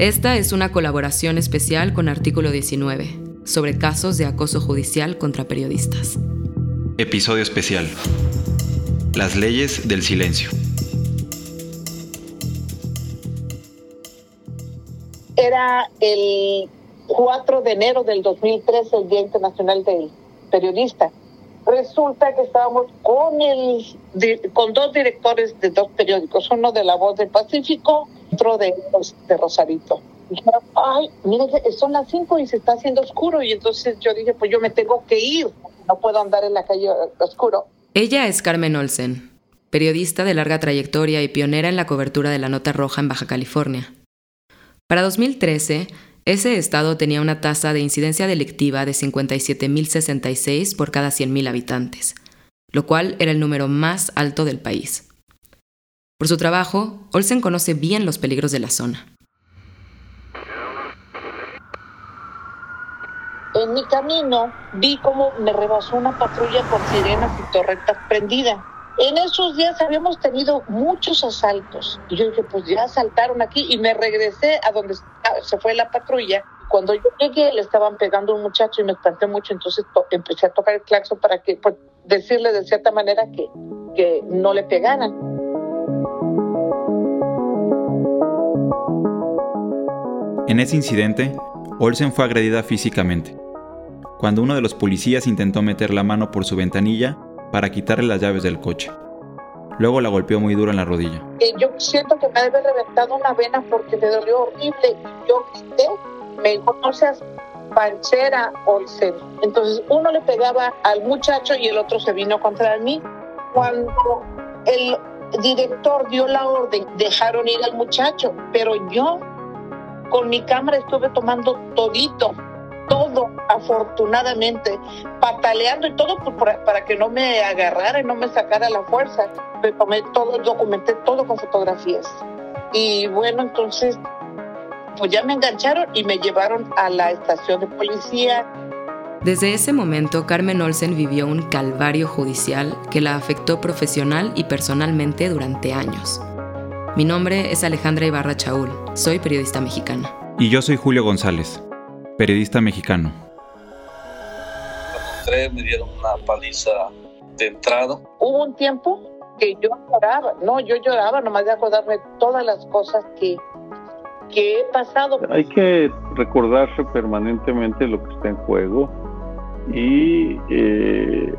Esta es una colaboración especial con Artículo 19 sobre casos de acoso judicial contra periodistas. Episodio especial. Las leyes del silencio. Era el 4 de enero del 2013, el Día Internacional del Periodista. Resulta que estábamos con, el, con dos directores de dos periódicos, uno de La Voz del Pacífico, otro de, de Rosarito. Dijeron, ay, mire, son las 5 y se está haciendo oscuro. Y entonces yo dije, pues yo me tengo que ir, no puedo andar en la calle oscuro. Ella es Carmen Olsen, periodista de larga trayectoria y pionera en la cobertura de la Nota Roja en Baja California. Para 2013, ese estado tenía una tasa de incidencia delictiva de 57.066 por cada 100.000 habitantes, lo cual era el número más alto del país. Por su trabajo, Olsen conoce bien los peligros de la zona. En mi camino vi cómo me rebasó una patrulla con sirenas y torretas prendidas. En esos días habíamos tenido muchos asaltos. Y yo dije, pues ya asaltaron aquí y me regresé a donde se fue la patrulla. Cuando yo llegué le estaban pegando a un muchacho y me espanté mucho, entonces empecé a tocar el claxon para que, pues, decirle de cierta manera que, que no le pegaran. En ese incidente, Olsen fue agredida físicamente. Cuando uno de los policías intentó meter la mano por su ventanilla para quitarle las llaves del coche. Luego la golpeó muy duro en la rodilla. Yo siento que me debe reventado una vena porque me dolió horrible. Yo quité, me dijo, no seas panchera, Olsen. Entonces uno le pegaba al muchacho y el otro se vino contra mí. Cuando el director dio la orden, dejaron ir al muchacho, pero yo con mi cámara estuve tomando todito, todo, afortunadamente, pataleando y todo para que no me agarrara y no me sacara la fuerza. Me tomé todo, documenté todo con fotografías. Y bueno, entonces, pues ya me engancharon y me llevaron a la estación de policía. Desde ese momento, Carmen Olsen vivió un calvario judicial que la afectó profesional y personalmente durante años. Mi nombre es Alejandra Ibarra Chaul, soy periodista mexicana. Y yo soy Julio González, periodista mexicano. Cuando entré me dieron una paliza de entrada. Hubo un tiempo que yo lloraba, no, yo lloraba nomás de acordarme todas las cosas que, que he pasado. Hay que recordarse permanentemente lo que está en juego y eh,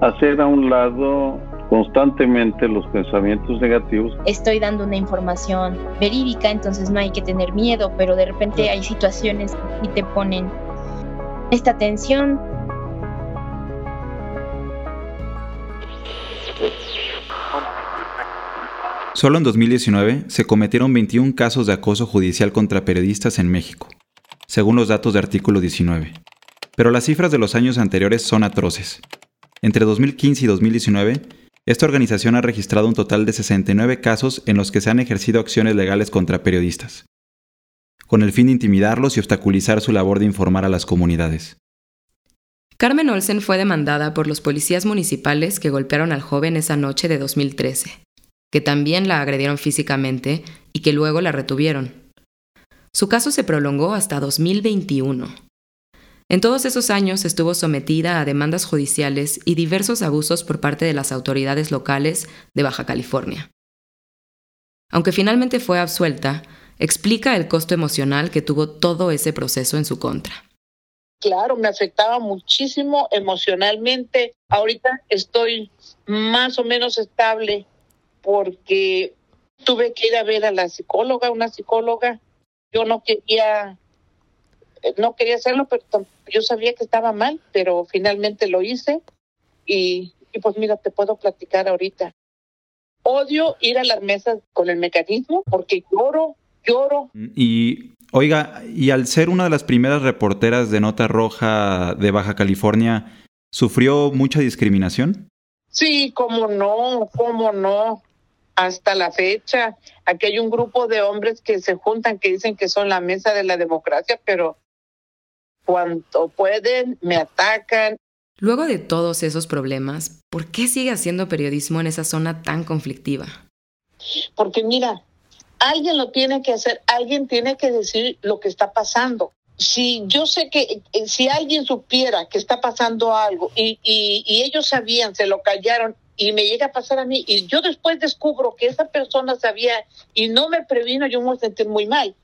hacer a un lado constantemente los pensamientos negativos. Estoy dando una información verídica, entonces no hay que tener miedo, pero de repente hay situaciones que te ponen esta tensión. Solo en 2019 se cometieron 21 casos de acoso judicial contra periodistas en México, según los datos de artículo 19. Pero las cifras de los años anteriores son atroces. Entre 2015 y 2019, esta organización ha registrado un total de 69 casos en los que se han ejercido acciones legales contra periodistas, con el fin de intimidarlos y obstaculizar su labor de informar a las comunidades. Carmen Olsen fue demandada por los policías municipales que golpearon al joven esa noche de 2013, que también la agredieron físicamente y que luego la retuvieron. Su caso se prolongó hasta 2021. En todos esos años estuvo sometida a demandas judiciales y diversos abusos por parte de las autoridades locales de Baja California. Aunque finalmente fue absuelta, explica el costo emocional que tuvo todo ese proceso en su contra. Claro, me afectaba muchísimo emocionalmente. Ahorita estoy más o menos estable porque tuve que ir a ver a la psicóloga, una psicóloga. Yo no quería no quería hacerlo, pero yo sabía que estaba mal, pero finalmente lo hice y, pues mira, te puedo platicar ahorita. Odio ir a las mesas con el mecanismo porque lloro, lloro. Y oiga, y al ser una de las primeras reporteras de Nota Roja de Baja California, ¿sufrió mucha discriminación? Sí, cómo no, cómo no. Hasta la fecha, aquí hay un grupo de hombres que se juntan que dicen que son la mesa de la democracia, pero cuanto pueden, me atacan. Luego de todos esos problemas, ¿por qué sigue haciendo periodismo en esa zona tan conflictiva? Porque mira, alguien lo tiene que hacer, alguien tiene que decir lo que está pasando. Si yo sé que eh, si alguien supiera que está pasando algo y, y, y ellos sabían, se lo callaron y me llega a pasar a mí y yo después descubro que esa persona sabía y no me previno, yo me voy a sentir muy mal.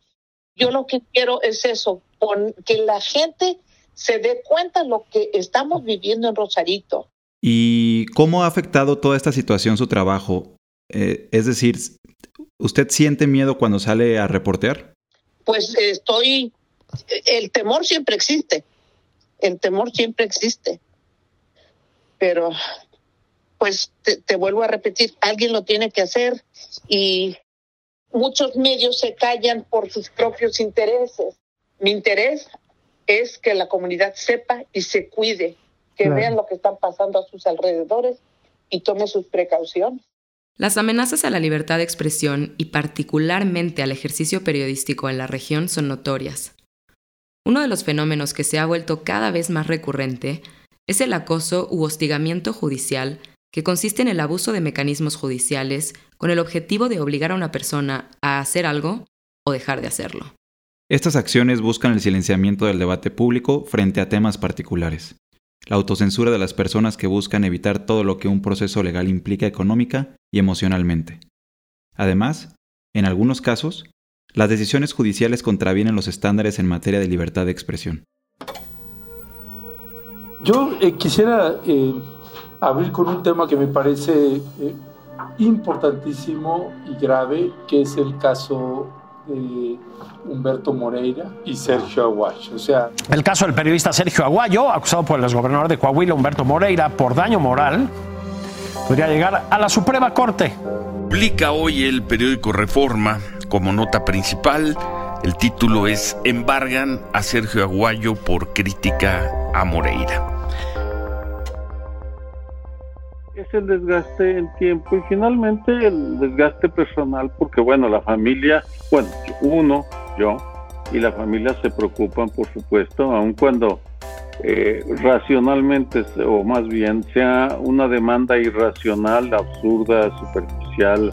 Yo lo que quiero es eso, que la gente se dé cuenta de lo que estamos viviendo en Rosarito. ¿Y cómo ha afectado toda esta situación su trabajo? Eh, es decir, ¿usted siente miedo cuando sale a reportear? Pues estoy, el temor siempre existe, el temor siempre existe, pero pues te, te, vuelvo a repetir, alguien lo tiene que hacer y muchos medios se callan por sus propios intereses. Mi interés es que la comunidad sepa y se cuide, que claro. vean lo que están pasando a sus alrededores y tome sus precauciones. Las amenazas a la libertad de expresión y particularmente al ejercicio periodístico en la región son notorias. Uno de los fenómenos que se ha vuelto cada vez más recurrente es el acoso u hostigamiento judicial que consiste en el abuso de mecanismos judiciales con el objetivo de obligar a una persona a hacer algo o dejar de hacerlo. Estas acciones buscan el silenciamiento del debate público frente a temas particulares, la autocensura de las personas que buscan evitar todo lo que un proceso legal implica económica y emocionalmente. Además, en algunos casos, las decisiones judiciales contravienen los estándares en materia de libertad de expresión. Yo eh, quisiera eh, abrir con un tema que me parece eh, importantísimo y grave, que es el caso de Humberto Moreira y Sergio Aguayo. O sea, el caso del periodista Sergio Aguayo, acusado por el exgobernador de Coahuila, Humberto Moreira, por daño moral, podría llegar a la Suprema Corte. Publica hoy el periódico Reforma como nota principal. El título es Embargan a Sergio Aguayo por crítica a Moreira es el desgaste en tiempo y finalmente el desgaste personal porque bueno la familia bueno uno yo y la familia se preocupan por supuesto aun cuando eh, racionalmente o más bien sea una demanda irracional absurda superficial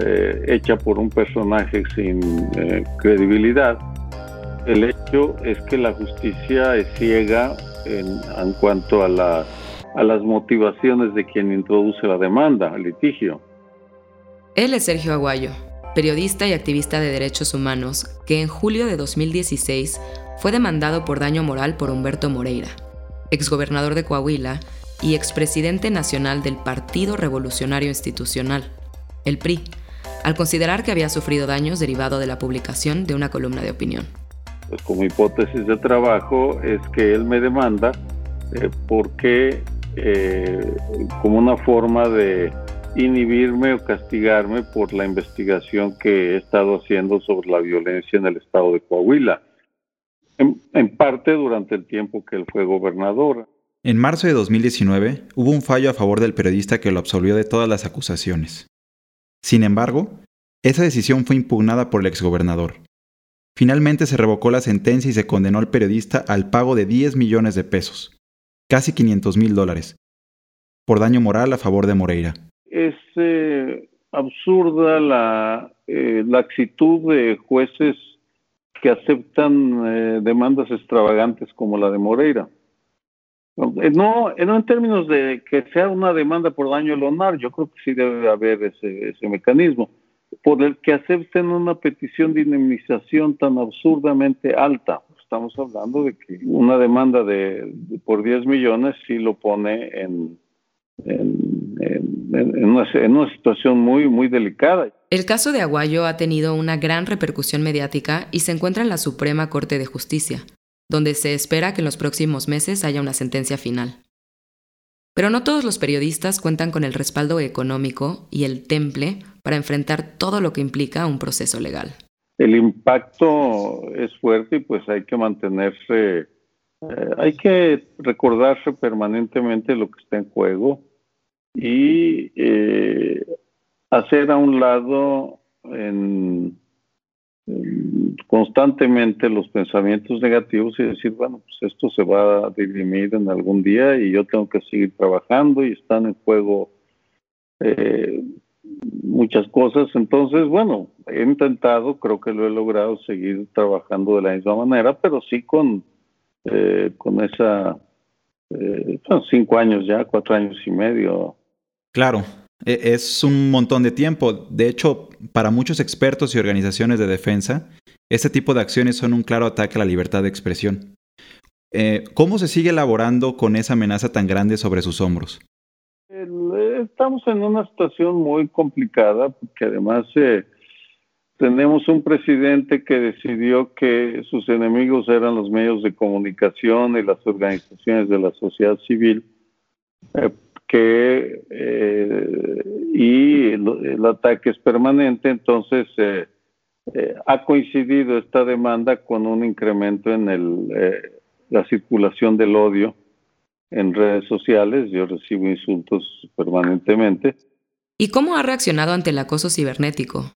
eh, hecha por un personaje sin eh, credibilidad el hecho es que la justicia es ciega en, en cuanto a la a las motivaciones de quien introduce la demanda, el litigio. Él es Sergio Aguayo, periodista y activista de derechos humanos, que en julio de 2016 fue demandado por daño moral por Humberto Moreira, exgobernador de Coahuila y expresidente nacional del Partido Revolucionario Institucional, el PRI, al considerar que había sufrido daños derivado de la publicación de una columna de opinión. Pues como hipótesis de trabajo es que él me demanda eh, porque eh, como una forma de inhibirme o castigarme por la investigación que he estado haciendo sobre la violencia en el estado de Coahuila, en, en parte durante el tiempo que él fue gobernador. En marzo de 2019 hubo un fallo a favor del periodista que lo absolvió de todas las acusaciones. Sin embargo, esa decisión fue impugnada por el exgobernador. Finalmente se revocó la sentencia y se condenó al periodista al pago de 10 millones de pesos, casi 500 mil dólares, por daño moral a favor de Moreira. Es eh, absurda la eh, laxitud de jueces que aceptan eh, demandas extravagantes como la de Moreira. Eh, no, no en términos de que sea una demanda por daño lunar, yo creo que sí debe haber ese, ese mecanismo, por el que acepten una petición de indemnización tan absurdamente alta estamos hablando de que una demanda de, por 10 millones sí lo pone en, una, en, una, situación muy, muy delicada. El caso de Aguayo ha tenido una gran repercusión mediática y se encuentra en la Suprema Corte de Justicia, donde se espera que en los próximos meses haya una sentencia final. Pero no todos los periodistas cuentan con el respaldo económico y el temple para enfrentar todo lo que implica un proceso legal el impacto es fuerte y pues hay que mantenerse, eh, hay que recordarse permanentemente lo que está en juego y eh, hacer a un lado en, en, constantemente los pensamientos negativos y decir, bueno, pues esto se va a dirimir en algún día y yo tengo que seguir trabajando y están en juego eh, muchas cosas. Entonces, bueno, he intentado, creo que lo he logrado seguir trabajando de la misma manera, pero sí con, eh, con esa, eh, cinco años ya, cuatro años y medio. Claro, e, es un montón de tiempo. De hecho, para muchos expertos y organizaciones de defensa, este tipo de acciones son un claro ataque a la libertad de expresión. Eh, ¿Cómo se sigue elaborando con esa amenaza tan grande sobre sus hombros? Estamos en una situación muy complicada porque además eh, tenemos un presidente que decidió que sus enemigos eran los medios de comunicación y las organizaciones de la sociedad civil, eh, que y el, ataque es permanente, entonces ha coincidido esta demanda con un incremento en el la circulación del odio en redes sociales. Yo recibo insultos permanentemente. ¿Y cómo ha reaccionado ante el acoso cibernético?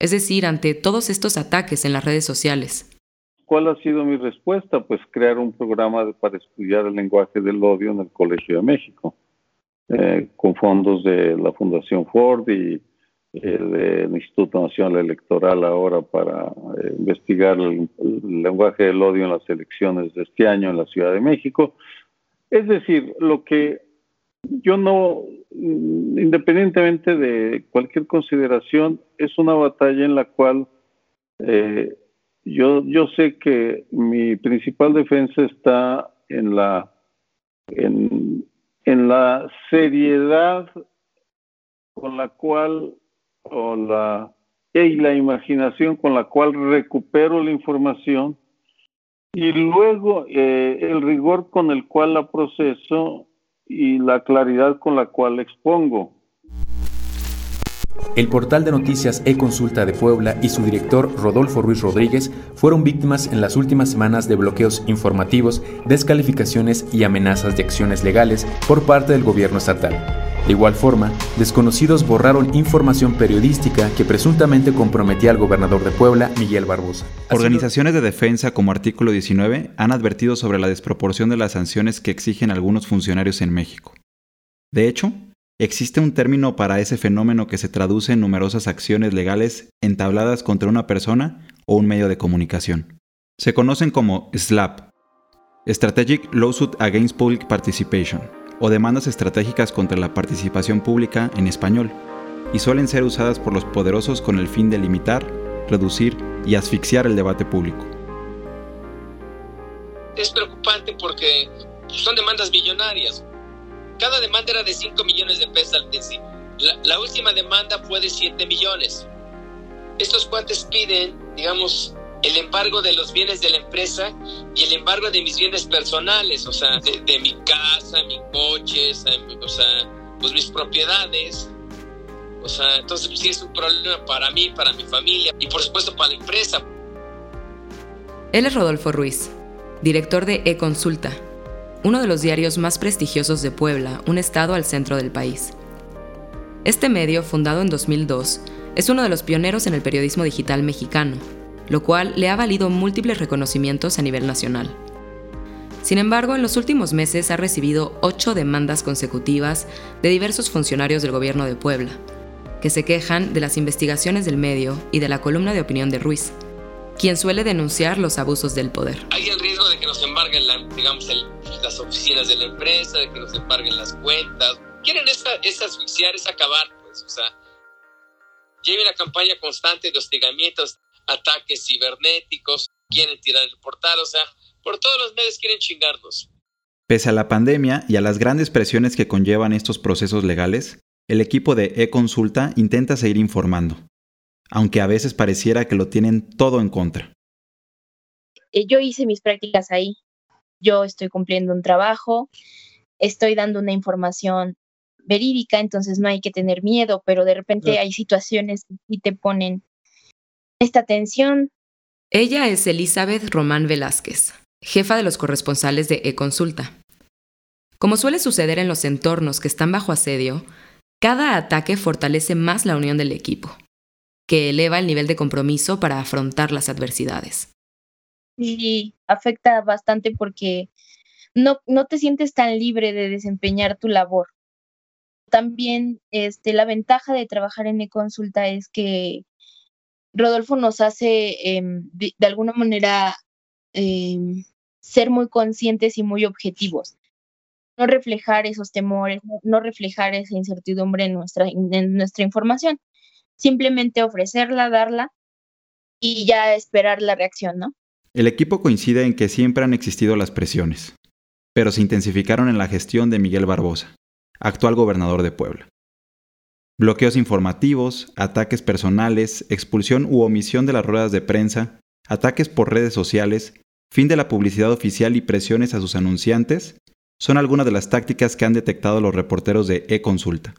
Es decir, ante todos estos ataques en las redes sociales. ¿Cuál ha sido mi respuesta? Pues crear un programa para estudiar el lenguaje del odio en el Colegio de México, eh, con fondos de la Fundación Ford y el Instituto Nacional Electoral ahora para eh, investigar el, lenguaje del odio en las elecciones de este año en la Ciudad de México. Es decir, lo que yo no, mm, independientemente de cualquier consideración, es una batalla en la cual eh, yo, yo sé que mi principal defensa está en la, en, en la seriedad con la cual o la, y la imaginación con la cual recupero la información y luego eh, el rigor con el cual la proceso y la claridad con la cual la expongo. El portal de noticias e-consulta de Puebla y su director Rodolfo Ruiz Rodríguez fueron víctimas en las últimas semanas de bloqueos informativos, descalificaciones y amenazas de acciones legales por parte del gobierno estatal. De igual forma, desconocidos borraron información periodística que presuntamente comprometía al gobernador de Puebla, Miguel Barbosa. Organizaciones de defensa como Artículo 19 han advertido sobre la desproporción de las sanciones que exigen algunos funcionarios en México. De hecho, existe un término para ese fenómeno que se traduce en numerosas acciones legales entabladas contra una persona o un medio de comunicación. Se conocen como SLAP, Strategic Lawsuit Against Public Participation o demandas estratégicas contra la participación pública en español, y suelen ser usadas por los poderosos con el fin de limitar, reducir y asfixiar el debate público. Es preocupante porque son demandas millonarias. Cada demanda era de 5 millones de pesos al principio. La, la última demanda fue de 7 millones. Estos cuantes piden, digamos, el embargo de los bienes de la empresa y el embargo de mis bienes personales, o sea, de, mi casa, mi coche, o sea, pues mis propiedades. O sea, entonces pues, sí es un problema para mí, para mi familia y por supuesto para la empresa. Él es Rodolfo Ruiz, director de E-Consulta, uno de los diarios más prestigiosos de Puebla, un estado al centro del país. Este medio, fundado en 2002, es uno de los pioneros en el periodismo digital mexicano lo cual le ha valido múltiples reconocimientos a nivel nacional. Sin embargo, en los últimos meses ha recibido ocho demandas consecutivas de diversos funcionarios del gobierno de Puebla, que se quejan de las investigaciones del medio y de la columna de opinión de Ruiz, quien suele denunciar los abusos del poder. Hay el riesgo de que nos embarguen digamos, las oficinas de la empresa, de que nos embarguen las cuentas. Quieren esa, es asfixiar, es acabar, pues, o sea, lleva una campaña constante de hostigamientos ataques cibernéticos, quieren tirar el portal, o sea, por todos los medios quieren chingarnos. Pese a la pandemia y a las grandes presiones que conllevan estos procesos legales, el equipo de e-consulta intenta seguir informando, aunque a veces pareciera que lo tienen todo en contra. Eh, yo hice mis prácticas ahí, yo estoy cumpliendo un trabajo, estoy dando una información verídica, entonces no hay que tener miedo, pero de repente hay situaciones que te ponen esta tensión. Ella es Elizabeth Román Velázquez, jefa de los corresponsales de e-consulta. Como suele suceder en los entornos que están bajo asedio, cada ataque fortalece más la unión del equipo, que eleva el nivel de compromiso para afrontar las adversidades. Sí, afecta bastante porque no, no te sientes tan libre de desempeñar tu labor. También este, la ventaja de trabajar en e-consulta es que Rodolfo nos hace em, de, alguna manera em, ser muy conscientes y muy objetivos. No reflejar esos temores, no, reflejar esa incertidumbre en nuestra, en nuestra información. Simplemente ofrecerla, darla y ya esperar la reacción, ¿no? El equipo coincide en que siempre han existido las presiones, pero se intensificaron en la gestión de Miguel Barbosa, actual gobernador de Puebla. Bloqueos informativos, ataques personales, expulsión u omisión de las ruedas de prensa, ataques por redes sociales, fin de la publicidad oficial y presiones a sus anunciantes son algunas de las tácticas que han detectado los reporteros de e-consulta.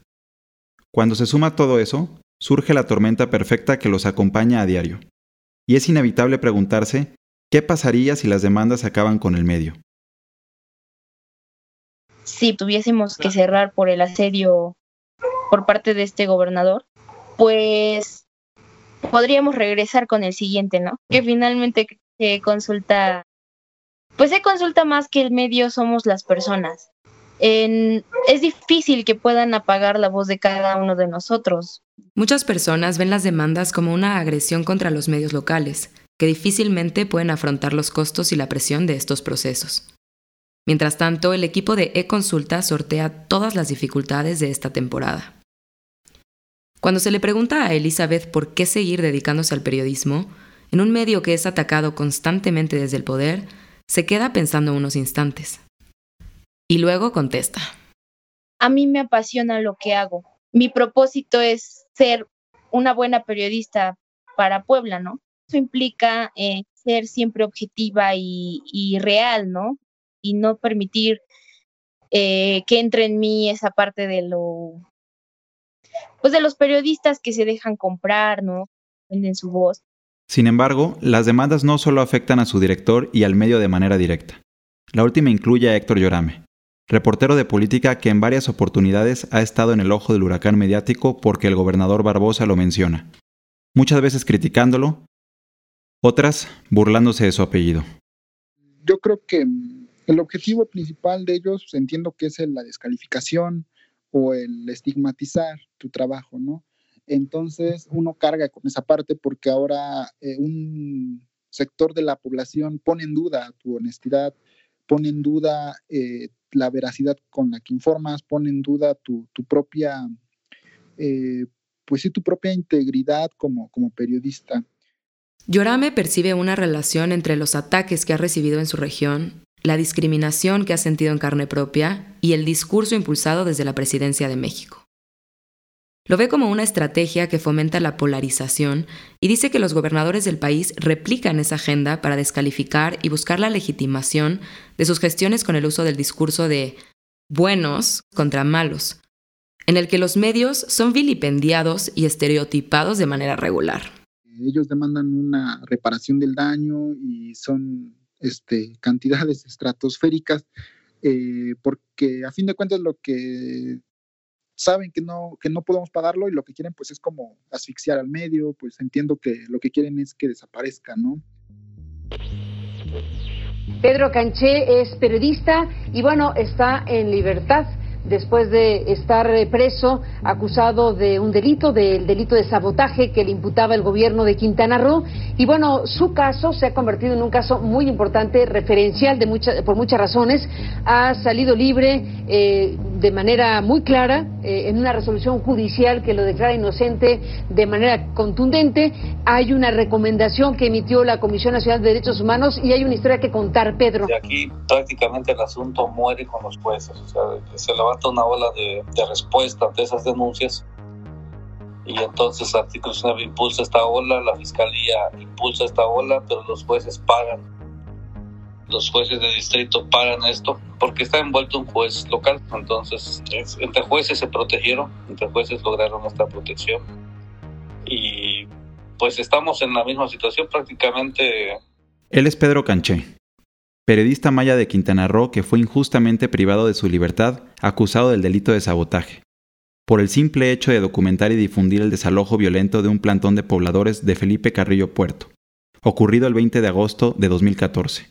Cuando se suma todo eso, surge la tormenta perfecta que los acompaña a diario. Y es inevitable preguntarse qué pasaría si las demandas acaban con el medio. Si tuviésemos que cerrar por el asedio por parte de este gobernador, pues podríamos regresar con el siguiente, ¿no? Que finalmente se consulta, pues se consulta más que el medio somos las personas. es difícil que puedan apagar la voz de cada uno de nosotros. Muchas personas ven las demandas como una agresión contra los medios locales, que difícilmente pueden afrontar los costos y la presión de estos procesos. Mientras tanto, el equipo de e-consulta sortea todas las dificultades de esta temporada. Cuando se le pregunta a Elizabeth por qué seguir dedicándose al periodismo, en un medio que es atacado constantemente desde el poder, se queda pensando unos instantes. Y luego contesta. A mí me apasiona lo que hago. Mi propósito es ser una buena periodista para Puebla, ¿no? Eso implica eh, ser siempre objetiva y, real, ¿no? Y no permitir eh, que entre en mí esa parte de lo pues de los periodistas que se dejan comprar, ¿no? Venden su voz. Sin embargo, las demandas no solo afectan a su director y al medio de manera directa. La última incluye a Héctor Llorame, reportero de política que en varias oportunidades ha estado en el ojo del huracán mediático porque el gobernador Barbosa lo menciona, muchas veces criticándolo, otras burlándose de su apellido. Yo creo que el objetivo principal de ellos entiendo que es la descalificación, o el estigmatizar tu trabajo, ¿no? Entonces uno carga con esa parte porque ahora eh, un sector de la población pone en duda tu honestidad, pone en duda eh, la veracidad con la que informas, pone en duda tu, propia, eh, pues sí, tu propia integridad como, como periodista. Yorame percibe una relación entre los ataques que ha recibido en su región la discriminación que ha sentido en carne propia y el discurso impulsado desde la presidencia de México. Lo ve como una estrategia que fomenta la polarización y dice que los gobernadores del país replican esa agenda para descalificar y buscar la legitimación de sus gestiones con el uso del discurso de buenos contra malos, en el que los medios son vilipendiados y estereotipados de manera regular. Ellos demandan una reparación del daño y son este, cantidades estratosféricas, eh, porque a fin de cuentas lo que saben que no, que no podemos pagarlo y lo que quieren pues es como asfixiar al medio, pues entiendo que lo que quieren es que desaparezca, ¿no? Pedro Canché es periodista y bueno, está en libertad después de estar eh, preso, acusado de un delito, del delito de sabotaje que le imputaba el gobierno de Quintana Roo. Y bueno, su caso se ha convertido en un caso muy importante, referencial de por muchas razones. Ha salido libre eh, de manera muy clara eh, en una resolución judicial que lo declara inocente de manera contundente. Hay una recomendación que emitió la Comisión Nacional de Derechos Humanos y hay una historia que contar, Pedro. De aquí prácticamente el asunto muere con los jueces. O sea, se levanta una ola de, de respuesta ante esas denuncias y entonces Artículo 19 impulsa esta ola, la Fiscalía impulsa esta ola, pero los jueces pagan los jueces de distrito pagan esto porque está envuelto un juez local. Entonces, entre jueces se protegieron, entre jueces lograron esta protección. Y pues estamos en la misma situación prácticamente. Él es Pedro Canché, periodista maya de Quintana Roo que fue injustamente privado de su libertad acusado del delito de sabotaje, por el simple hecho de documentar y difundir el desalojo violento de un plantón de pobladores de Felipe Carrillo Puerto, ocurrido el 20 de agosto de 2014.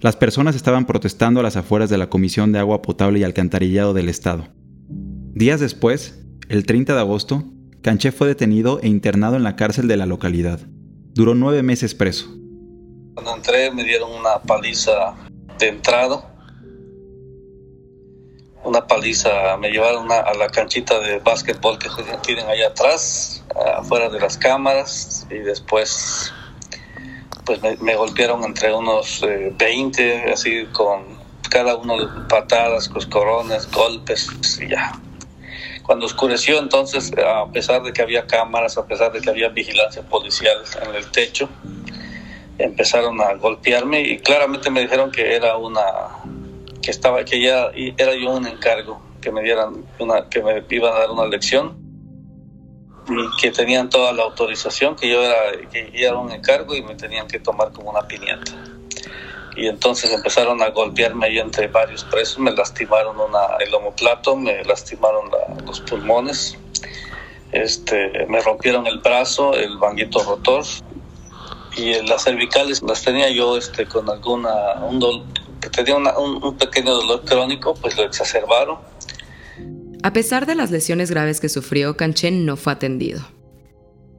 Las personas estaban protestando a las afueras de la Comisión de Agua Potable y Alcantarillado del Estado. Días después, el 30 de agosto, Canché fue detenido e internado en la cárcel de la localidad. Duró nueve meses preso. Cuando entré me dieron una paliza de entrada. Una paliza, me llevaron a la canchita de básquetbol que tienen allá atrás, afuera de las cámaras, y después pues me, golpearon entre unos 20, eh, así con cada uno de patadas, coscorones, golpes, y ya. Cuando oscureció entonces, a pesar de que había cámaras, a pesar de que había vigilancia policial en el techo, empezaron a golpearme y claramente me dijeron que era una que estaba que ya era yo un encargo que me dieran una que me iban a dar una lección. Y que tenían toda la autorización que yo era que era un encargo y me tenían que tomar como una piñata. Y entonces empezaron a golpearme ahí entre varios presos, me lastimaron una, el homoplato, me lastimaron los pulmones, este, me rompieron el brazo, el banguito rotor y las cervicales las tenía yo este, con alguna, un, tenía un, un pequeño dolor crónico, pues lo exacerbaron. A pesar de las lesiones graves que sufrió, Canchen no fue atendido.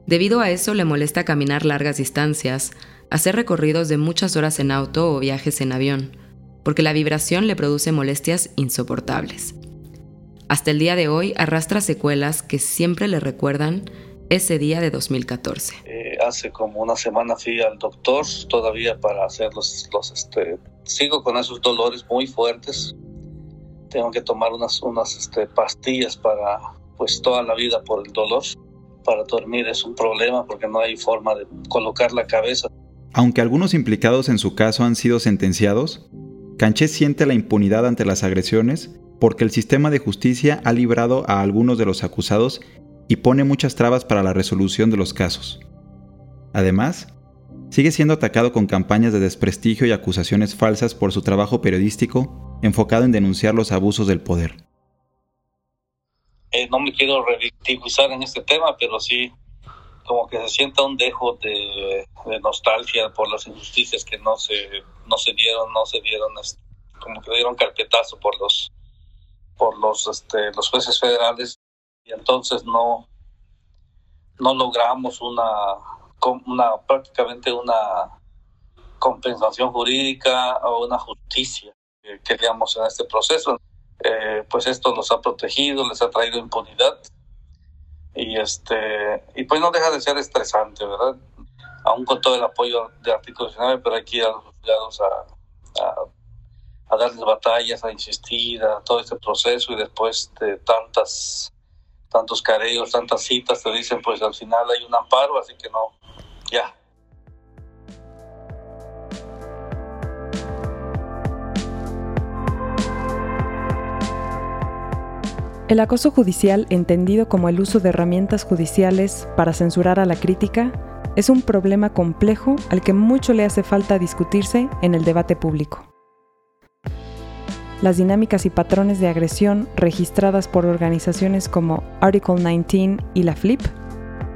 Debido a eso le molesta caminar largas distancias, hacer recorridos de muchas horas en auto o viajes en avión, porque la vibración le produce molestias insoportables. Hasta el día de hoy arrastra secuelas que siempre le recuerdan ese día de 2014. Hace como una semana fui al doctor todavía para hacer los, los este, sigo con esos dolores muy fuertes. Tengo que tomar unas, unas este, pastillas para pues toda la vida por el dolor. Para dormir es un problema porque no hay forma de colocar la cabeza. Aunque algunos implicados en su caso han sido sentenciados, Canché siente la impunidad ante las agresiones porque el sistema de justicia ha librado a algunos de los acusados y pone muchas trabas para la resolución de los casos. Además, sigue siendo atacado con campañas de desprestigio y acusaciones falsas por su trabajo periodístico enfocado en denunciar los abusos del poder. Eh, no me quiero revictimizar en este tema, pero sí como que se sienta un dejo de, nostalgia por las injusticias que no se no se dieron no se dieron como que dieron carpetazo por los por los este, los jueces federales y entonces no no logramos una una prácticamente una compensación jurídica o una justicia que queríamos en este proceso eh, pues esto los ha protegido les ha traído impunidad y este y pues no deja de ser estresante, ¿verdad? Aún con todo el apoyo de artículo 19, pero hay que a los juzgados a, darles batallas, a insistir, a todo este proceso y después de tantas tantos careos, tantas citas, te dicen pues al final hay un amparo, así que no, El acoso judicial, entendido como el uso de herramientas judiciales para censurar a la crítica, es un problema complejo al que mucho le hace falta discutirse en el debate público. Las dinámicas y patrones de agresión registradas por organizaciones como Article 19 y la FLIP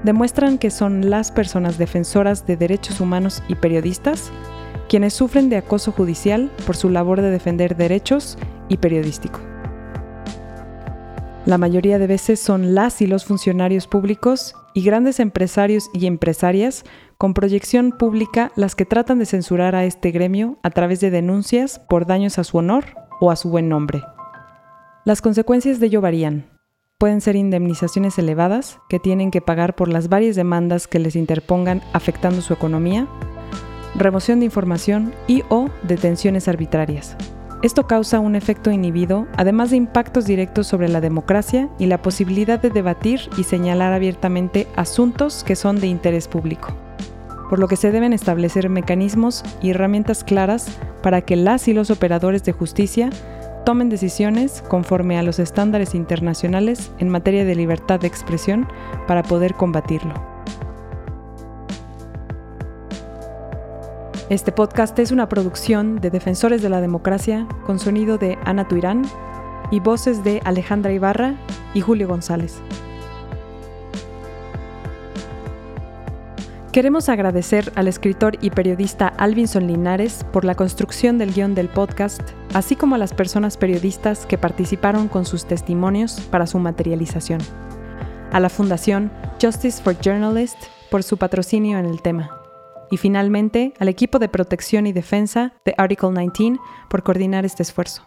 demuestran que son las personas defensoras de derechos humanos y periodistas quienes sufren de acoso judicial por su labor de defender derechos y periodístico. La mayoría de veces son las y los funcionarios públicos y grandes empresarios y empresarias con proyección pública las que tratan de censurar a este gremio a través de denuncias por daños a su honor o a su buen nombre. Las consecuencias de ello varían. Pueden ser indemnizaciones elevadas que tienen que pagar por las varias demandas que les interpongan afectando su economía, remoción de información y o detenciones arbitrarias. Esto causa un efecto inhibido, además de impactos directos sobre la democracia y la posibilidad de debatir y señalar abiertamente asuntos que son de interés público. Por lo que se deben establecer mecanismos y herramientas claras para que las y los operadores de justicia tomen decisiones conforme a los estándares internacionales en materia de libertad de expresión para poder combatirlo. Este podcast es una producción de Defensores de la Democracia con sonido de Ana Tuirán y voces de Alejandra Ibarra y Julio González. Queremos agradecer al escritor y periodista Alvinson Linares por la construcción del guion del podcast, así como a las personas periodistas que participaron con sus testimonios para su materialización. A la Fundación Justice for Journalists por su patrocinio en el tema. Y finalmente al equipo de protección y defensa de Article 19 por coordinar este esfuerzo.